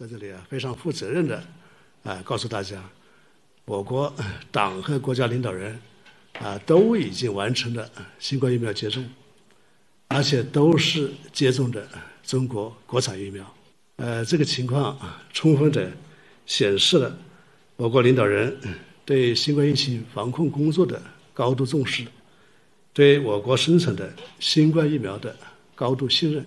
在这里啊，非常负责任的啊，告诉大家，我国党和国家领导人啊，都已经完成了新冠疫苗接种，而且都是接种的中国国产疫苗。呃，这个情况，充分的显示了我国领导人对新冠疫情防控工作的高度重视，对我国生产的新冠疫苗的高度信任。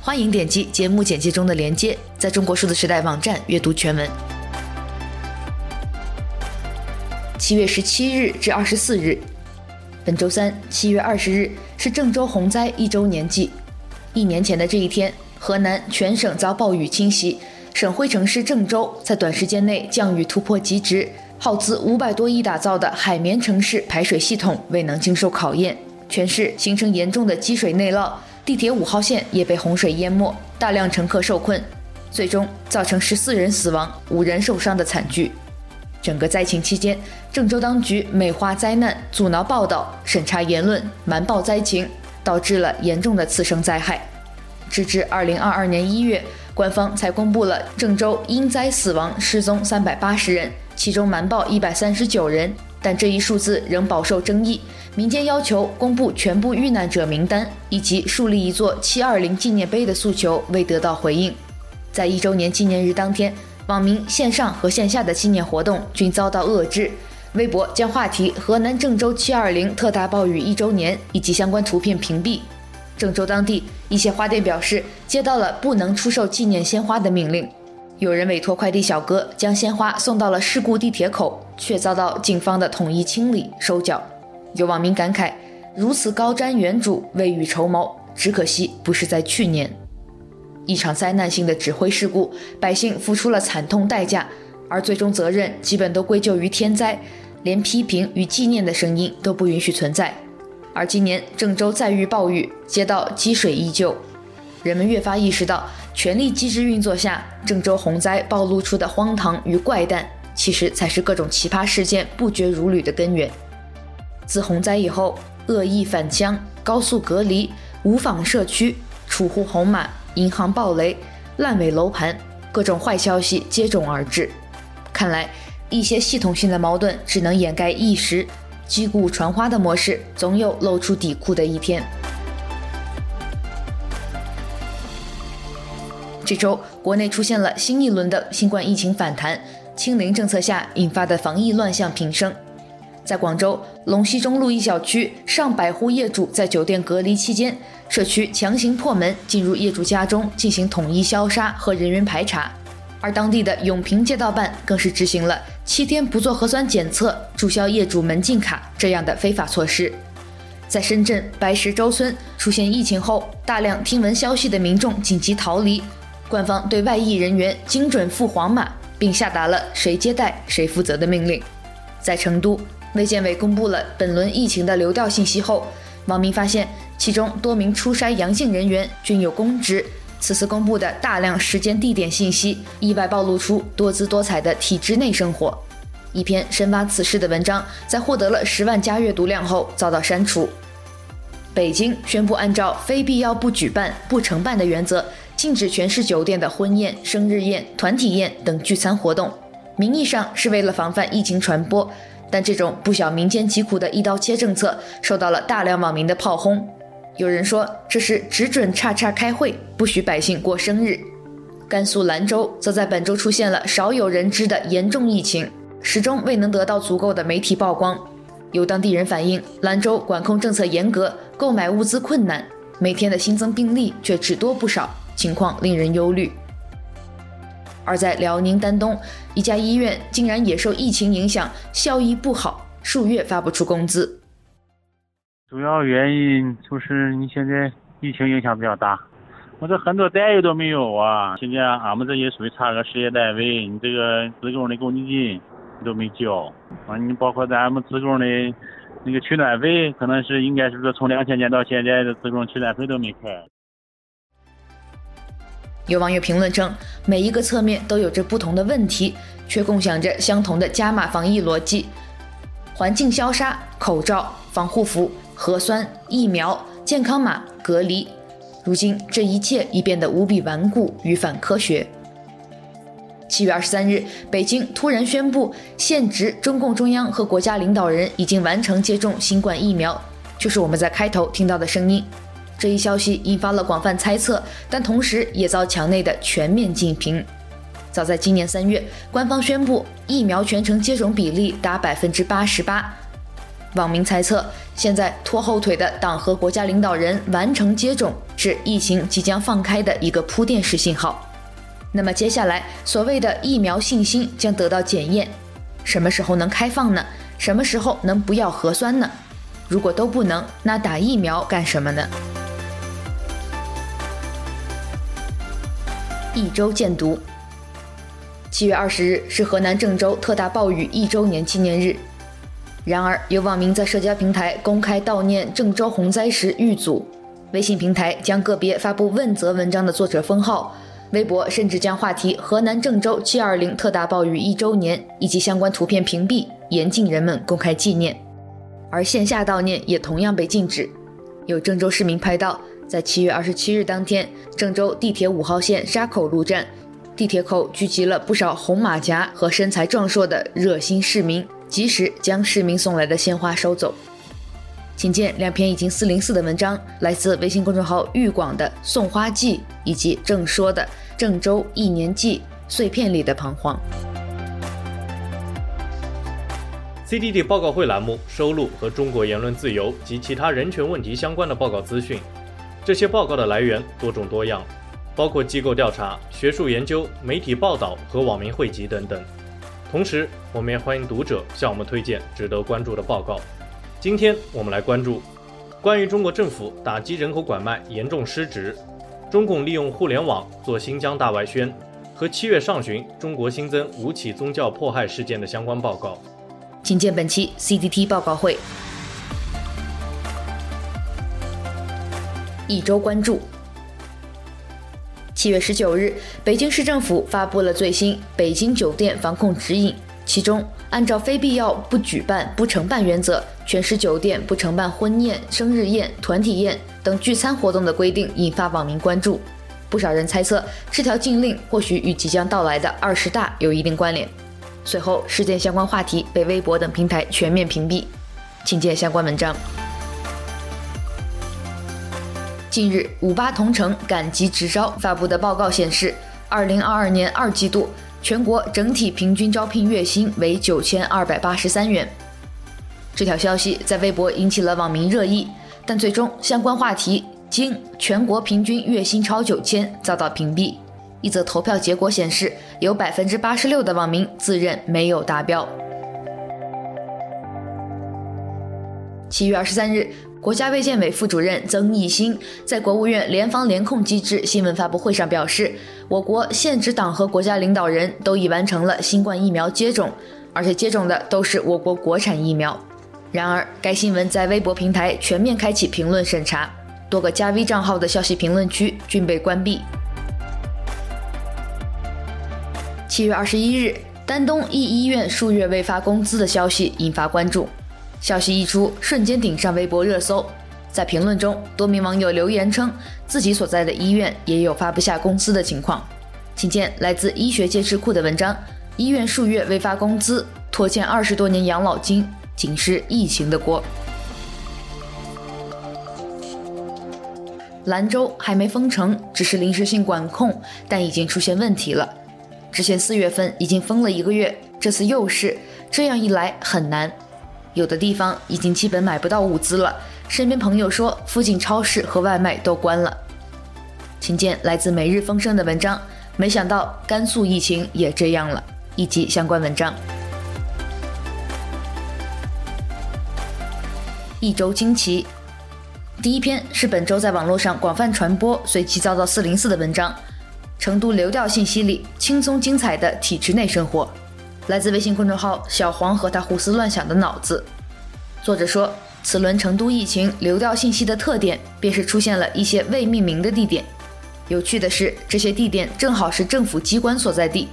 欢迎点击节目简介中的链接，在中国数字时代网站阅读全文。七月十七日至二十四日，本周三，七月二十日是郑州洪灾一周年祭。一年前的这一天，河南全省遭暴雨侵袭，省会城市郑州在短时间内降雨突破极值，耗资五百多亿打造的海绵城市排水系统未能经受考验，全市形成严重的积水内涝。地铁五号线也被洪水淹没，大量乘客受困，最终造成十四人死亡、五人受伤的惨剧。整个灾情期间，郑州当局美化灾难、阻挠报道、审查言论、瞒报灾情，导致了严重的次生灾害。直至二零二二年一月，官方才公布了郑州因灾死亡失踪三百八十人，其中瞒报一百三十九人，但这一数字仍饱受争议。民间要求公布全部遇难者名单以及树立一座“七二零”纪念碑的诉求未得到回应。在一周年纪念日当天，网民线上和线下的纪念活动均遭到遏制。微博将话题“河南郑州七二零特大暴雨一周年”以及相关图片屏蔽。郑州当地一些花店表示接到了不能出售纪念鲜花的命令。有人委托快递小哥将鲜花送到了事故地铁口，却遭到警方的统一清理收缴。有网民感慨：“如此高瞻远瞩，未雨绸缪，只可惜不是在去年。”一场灾难性的指挥事故，百姓付出了惨痛代价，而最终责任基本都归咎于天灾，连批评与纪念的声音都不允许存在。而今年郑州再遇暴雨，街道积水依旧，人们越发意识到，权力机制运作下，郑州洪灾暴露出的荒唐与怪诞，其实才是各种奇葩事件不绝如缕的根源。自洪灾以后，恶意返乡、高速隔离、无访社区、储户红码、银行暴雷、烂尾楼盘，各种坏消息接踵而至。看来，一些系统性的矛盾只能掩盖一时，击鼓传花的模式总有露出底裤的一天。这周，国内出现了新一轮的新冠疫情反弹，清零政策下引发的防疫乱象频生。在广州龙溪中路一小区，上百户业主在酒店隔离期间，社区强行破门进入业主家中进行统一消杀和人员排查，而当地的永平街道办更是执行了七天不做核酸检测、注销业主门禁卡这样的非法措施。在深圳白石洲村出现疫情后，大量听闻消息的民众紧急逃离，官方对外役人员精准付黄码，并下达了谁接待谁负责的命令。在成都。卫健委公布了本轮疫情的流调信息后，网民发现其中多名初筛阳性人员均有公职。此次公布的大量时间地点信息，意外暴露出多姿多彩的体制内生活。一篇深挖此事的文章，在获得了十万加阅读量后遭到删除。北京宣布按照非必要不举办、不承办的原则，禁止全市酒店的婚宴、生日宴、团体宴等聚餐活动。名义上是为了防范疫情传播。但这种不晓民间疾苦的一刀切政策，受到了大量网民的炮轰。有人说这是只准叉叉开会，不许百姓过生日。甘肃兰州则在本周出现了少有人知的严重疫情，始终未能得到足够的媒体曝光。有当地人反映，兰州管控政策严格，购买物资困难，每天的新增病例却只多不少，情况令人忧虑。而在辽宁丹东，一家医院竟然也受疫情影响，效益不好，数月发不出工资。主要原因就是你现在疫情影响比较大，我这很多待遇都没有啊！现在俺们这也属于差额事业单位，你这个职工的公积金都没交，完你包括咱们职工的那个取暖费，可能是应该是说从两千年到现在的职工取暖费都没开。有网友评论称，每一个侧面都有着不同的问题，却共享着相同的加码防疫逻辑：环境消杀、口罩、防护服、核酸、疫苗、健康码、隔离。如今，这一切已变得无比顽固与反科学。七月二十三日，北京突然宣布，现职中共中央和国家领导人已经完成接种新冠疫苗，就是我们在开头听到的声音。这一消息引发了广泛猜测，但同时也遭墙内的全面禁评。早在今年三月，官方宣布疫苗全程接种比例达百分之八十八。网民猜测，现在拖后腿的党和国家领导人完成接种，是疫情即将放开的一个铺垫式信号。那么接下来，所谓的疫苗信心将得到检验，什么时候能开放呢？什么时候能不要核酸呢？如果都不能，那打疫苗干什么呢？一周见读。七月二十日是河南郑州特大暴雨一周年纪念日。然而，有网民在社交平台公开悼念郑州洪灾时遇阻，微信平台将个别发布问责文章的作者封号，微博甚至将话题“河南郑州七二零特大暴雨一周年”以及相关图片屏蔽，严禁人们公开纪念。而线下悼念也同样被禁止。有郑州市民拍到，在七月二十七日当天，郑州地铁五号线沙口路站，地铁口聚集了不少红马甲和身材壮硕的热心市民。及时将市民送来的鲜花收走。请见两篇已经四零四的文章，来自微信公众号“豫广”的《送花记》，以及郑说的《郑州一年记》碎片里的彷徨。CDD 报告会栏目收录和中国言论自由及其他人权问题相关的报告资讯，这些报告的来源多种多样，包括机构调查、学术研究、媒体报道和网民汇集等等。同时，我们也欢迎读者向我们推荐值得关注的报告。今天我们来关注关于中国政府打击人口拐卖严重失职，中共利用互联网做新疆大外宣和七月上旬中国新增五起宗教迫害事件的相关报告。请见本期 CDT 报告会。一周关注。七月十九日，北京市政府发布了最新《北京酒店防控指引》，其中按照非必要不举办、不承办原则，全市酒店不承办婚宴、生日宴、团体宴等聚餐活动的规定引发网民关注。不少人猜测，这条禁令或许与即将到来的二十大有一定关联。随后，事件相关话题被微博等平台全面屏蔽。请见相关文章。近日，五八同城赶集直招发布的报告显示，二零二二年二季度全国整体平均招聘月薪为九千二百八十三元。这条消息在微博引起了网民热议，但最终相关话题经全国平均月薪超九千遭到屏蔽。一则投票结果显示，有百分之八十六的网民自认没有达标。七月二十三日。国家卫健委副主任曾益新在国务院联防联控机制新闻发布会上表示，我国现职党和国家领导人都已完成了新冠疫苗接种，而且接种的都是我国国产疫苗。然而，该新闻在微博平台全面开启评论审查，多个加 V 账号的消息评论区均被关闭。七月二十一日，丹东一医院数月未发工资的消息引发关注。消息一出，瞬间顶上微博热搜。在评论中，多名网友留言称，自己所在的医院也有发不下工资的情况。请见来自医学界智库的文章：医院数月未发工资，拖欠二十多年养老金，仅是疫情的锅。兰州还没封城，只是临时性管控，但已经出现问题了。之前四月份已经封了一个月，这次又是，这样一来很难。有的地方已经基本买不到物资了，身边朋友说附近超市和外卖都关了。请见来自每日风声的文章，没想到甘肃疫情也这样了，以及相关文章。一周惊奇，第一篇是本周在网络上广泛传播、随即遭到四零四的文章，《成都流调信息里轻松精彩的体制内生活》，来自微信公众号小黄和他胡思乱想的脑子。作者说，此轮成都疫情流调信息的特点，便是出现了一些未命名的地点。有趣的是，这些地点正好是政府机关所在地。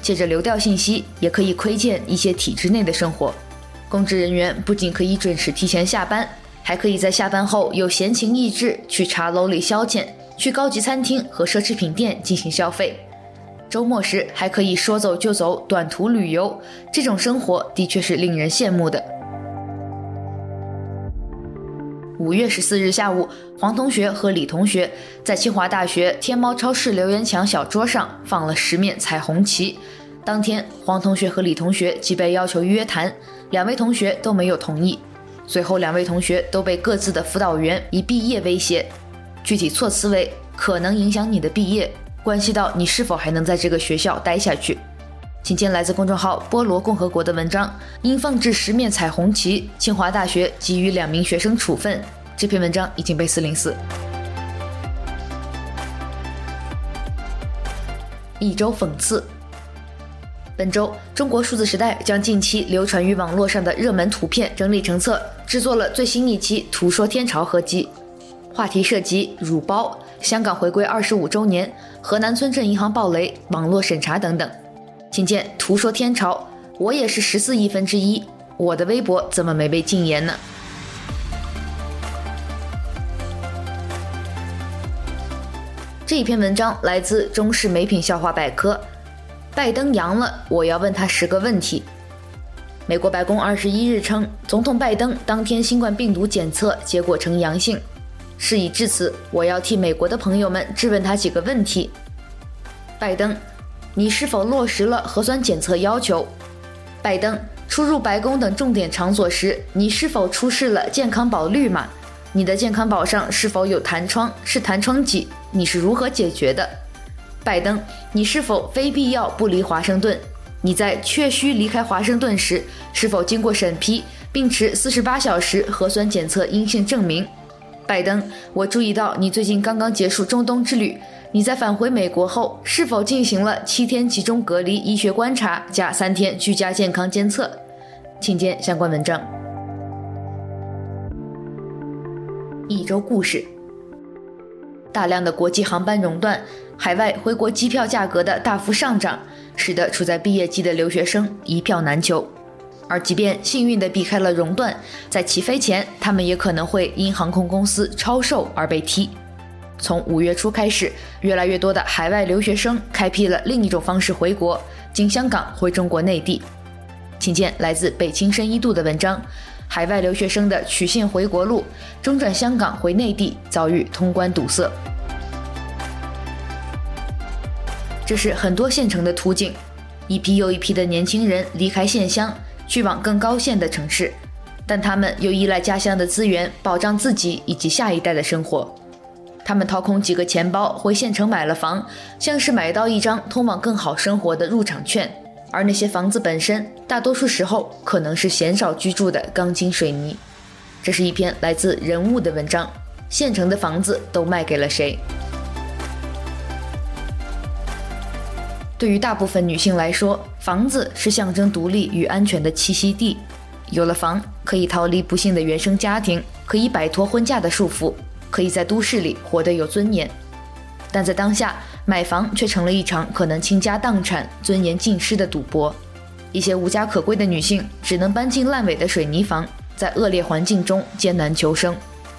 借着流调信息，也可以窥见一些体制内的生活。公职人员不仅可以准时提前下班，还可以在下班后有闲情逸致去茶楼里消遣，去高级餐厅和奢侈品店进行消费。周末时还可以说走就走，短途旅游。这种生活的确是令人羡慕的。五月十四日下午，黄同学和李同学在清华大学天猫超市留言墙小桌上放了十面彩虹旗。当天，黄同学和李同学即被要求约谈，两位同学都没有同意。随后，两位同学都被各自的辅导员以毕业威胁，具体措辞为“可能影响你的毕业，关系到你是否还能在这个学校待下去”。请见来自公众号“菠萝共和国”的文章，因放置十面彩虹旗，清华大学给予两名学生处分。这篇文章已经被四零四。一周讽刺。本周，中国数字时代将近期流传于网络上的热门图片整理成册，制作了最新一期《图说天朝》合集。话题涉及乳包、香港回归二十五周年、河南村镇银行暴雷、网络审查等等。请见《图说天朝》，我也是十四亿分之一，我的微博怎么没被禁言呢？这一篇文章来自中视美品笑话百科。拜登阳了，我要问他十个问题。美国白宫二十一日称，总统拜登当天新冠病毒检测结果呈阳性。事已至此，我要替美国的朋友们质问他几个问题。拜登，你是否落实了核酸检测要求？拜登，出入白宫等重点场所时，你是否出示了健康宝绿码？你的健康宝上是否有弹窗？是弹窗几？你是如何解决的？拜登，你是否非必要不离华盛顿？你在确需离开华盛顿时，是否经过审批，并持四十八小时核酸检测阴性证明？拜登，我注意到你最近刚刚结束中东之旅，你在返回美国后，是否进行了七天集中隔离医学观察加三天居家健康监测？请见相关文章。一周故事。大量的国际航班熔断，海外回国机票价格的大幅上涨，使得处在毕业季的留学生一票难求。而即便幸运地避开了熔断，在起飞前，他们也可能会因航空公司超售而被踢。从五月初开始，越来越多的海外留学生开辟了另一种方式回国，经香港回中国内地。请见来自北青深一度的文章。海外留学生的曲线回国路，中转香港回内地遭遇通关堵塞。这是很多县城的图景，一批又一批的年轻人离开县乡，去往更高线的城市，但他们又依赖家乡的资源保障自己以及下一代的生活。他们掏空几个钱包回县城买了房，像是买到一张通往更好生活的入场券。而那些房子本身，大多数时候可能是鲜少居住的钢筋水泥。这是一篇来自人物的文章。县城的房子都卖给了谁？对于大部分女性来说，房子是象征独立与安全的栖息地。有了房，可以逃离不幸的原生家庭，可以摆脱婚嫁的束缚，可以在都市里活得有尊严。但在当下，买房却成了一场可能倾家荡产、尊严尽失的赌博。一些无家可归的女性只能搬进烂尾的水泥房，在恶劣环境中艰难求生。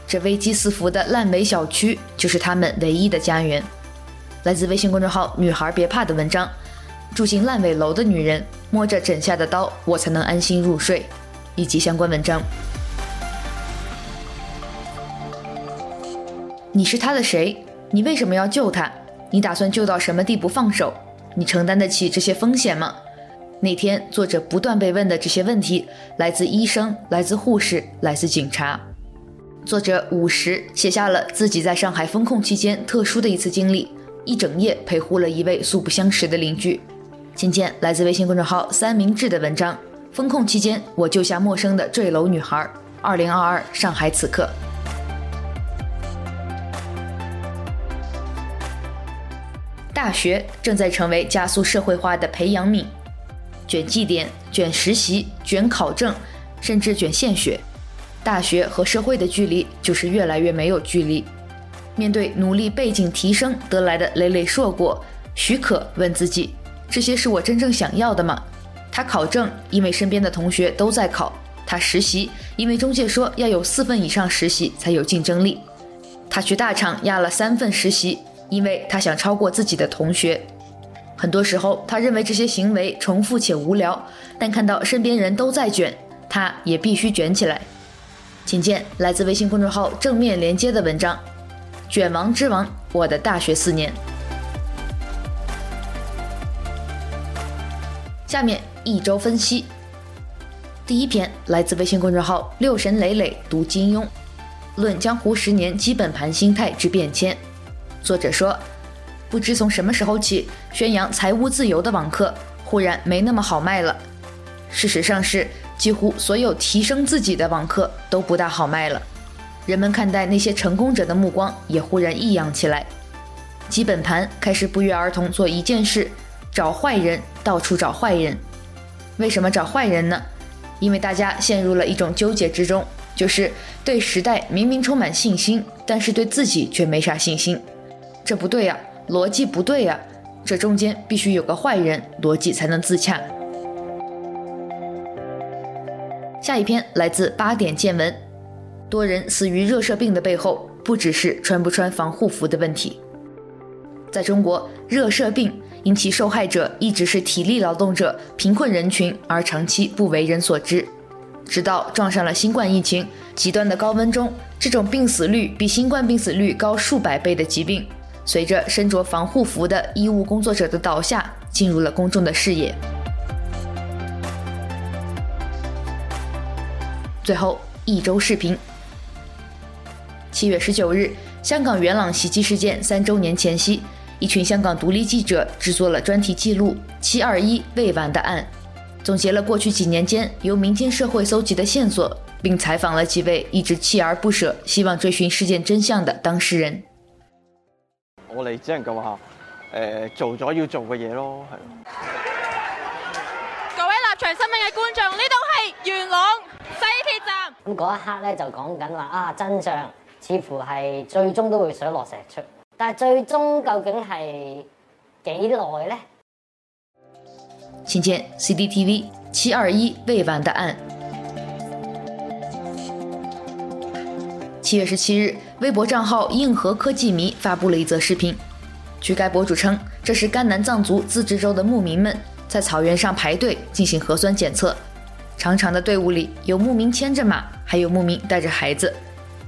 这危机四伏的烂尾小区就是她们唯一的家园。来自微信公众号“女孩别怕”的文章：住进烂尾楼的女人，摸着枕下的刀，我才能安心入睡。以及相关文章。你是他的谁？你为什么要救他？你打算救到什么地步放手？你承担得起这些风险吗？那天，作者不断被问的这些问题，来自医生，来自护士，来自警察。作者五十写下了自己在上海封控期间特殊的一次经历，一整夜陪护了一位素不相识的邻居。今天来自微信公众号三明治的文章风控期间我救下陌生的坠楼女孩二零二二上海此刻。大学正在成为加速社会化的培养皿卷绩点卷实习卷考证甚至卷献血大学和社会的距离就是越来越没有距离。面对努力背景提升得来的累累硕果许可问自己这些是我真正想要的吗？他考证，因为身边的同学都在考；他实习，因为中介说要有四份以上实习才有竞争力；他去大厂压了三份实习，因为他想超过自己的同学。很多时候，他认为这些行为重复且无聊，但看到身边人都在卷，他也必须卷起来。请见来自微信公众号正面连接的文章《卷王之王：我的大学四年》。下面一周分析。第一篇来自微信公众号六神磊磊读金庸，论江湖十年基本盘心态之变迁。作者说，不知从什么时候起，宣扬财务自由的网课忽然没那么好卖了。事实上是。几乎所有提升自己的网课都不大好卖了，人们看待那些成功者的目光也忽然异样起来。基本盘开始不约而同做一件事：找坏人，到处找坏人。为什么找坏人呢？因为大家陷入了一种纠结之中，就是对时代明明充满信心，但是对自己却没啥信心。这不对呀，逻辑不对呀，这中间必须有个坏人，逻辑才能自洽。下一篇来自八点见闻，多人死于热射病的背后，不只是穿不穿防护服的问题。在中国，热射病因其受害者一直是体力劳动者、贫困人群，而长期不为人所知。直到撞上了新冠疫情，极端的高温中，这种病死率比新冠病死率高数百倍的疾病，随着身着防护服的医务工作者的倒下，进入了公众的视野。最后一周视频。七月十九日，香港元朗袭击事件三周年前夕，一群香港独立记者制作了专题记录《七二一未完的案》，总结了过去几年间由民间社会搜集的线索，并采访了几位一直锲而不舍、希望追寻事件真相的当事人。我哋只能够话，诶，做咗要做嘅嘢咯，系。各位立场新闻嘅观众，呢度系元朗西铁站。咁嗰一刻咧就讲紧话啊，真相似乎系最终都会水落石出，但最终究竟系几耐呢？请见 CCTV 七二一未完的案。七月十七日，微博账号硬核科技迷发布了一则视频。据该博主称，这是甘南藏族自治州的牧民们在草原上排队进行核酸检测。长长的队伍里有牧民牵着马，还有牧民带着孩子。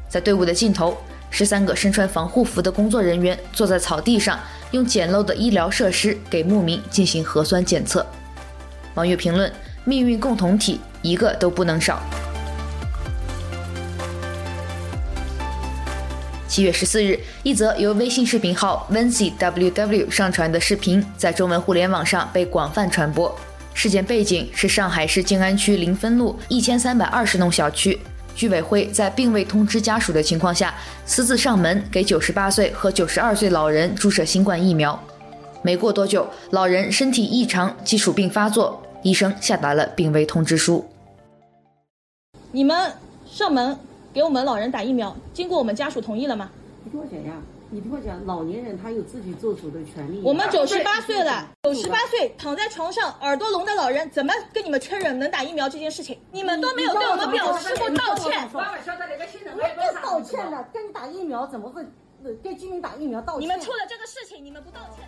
在队伍的尽头，十三个身穿防护服的工作人员坐在草地上，用简陋的医疗设施给牧民进行核酸检测。网友评论：命运共同体，一个都不能少。七月十四日，一则由微信视频号 VancyWW 上传的视频在中文互联网上被广泛传播。事件背景是上海市静安区临汾路一千三百二十弄小区，居委会在并未通知家属的情况下，私自上门给九十八岁和九十二岁老人注射新冠疫苗。没过多久，老人身体异常，基础病发作，医生下达了病危通知书。你们上门给我们老人打疫苗，经过我们家属同意了吗？你给我讲呀。你听我讲，老年人他有自己做主的权利。我们九十八岁了，九十八岁躺在床上耳朵聋的老人，怎么跟你们确认能打疫苗这件事情？你们都没有对我们表示过道歉。我不道歉了，跟你打疫苗怎么会跟居民打疫苗道歉？你们出了这个事情，你们不道歉。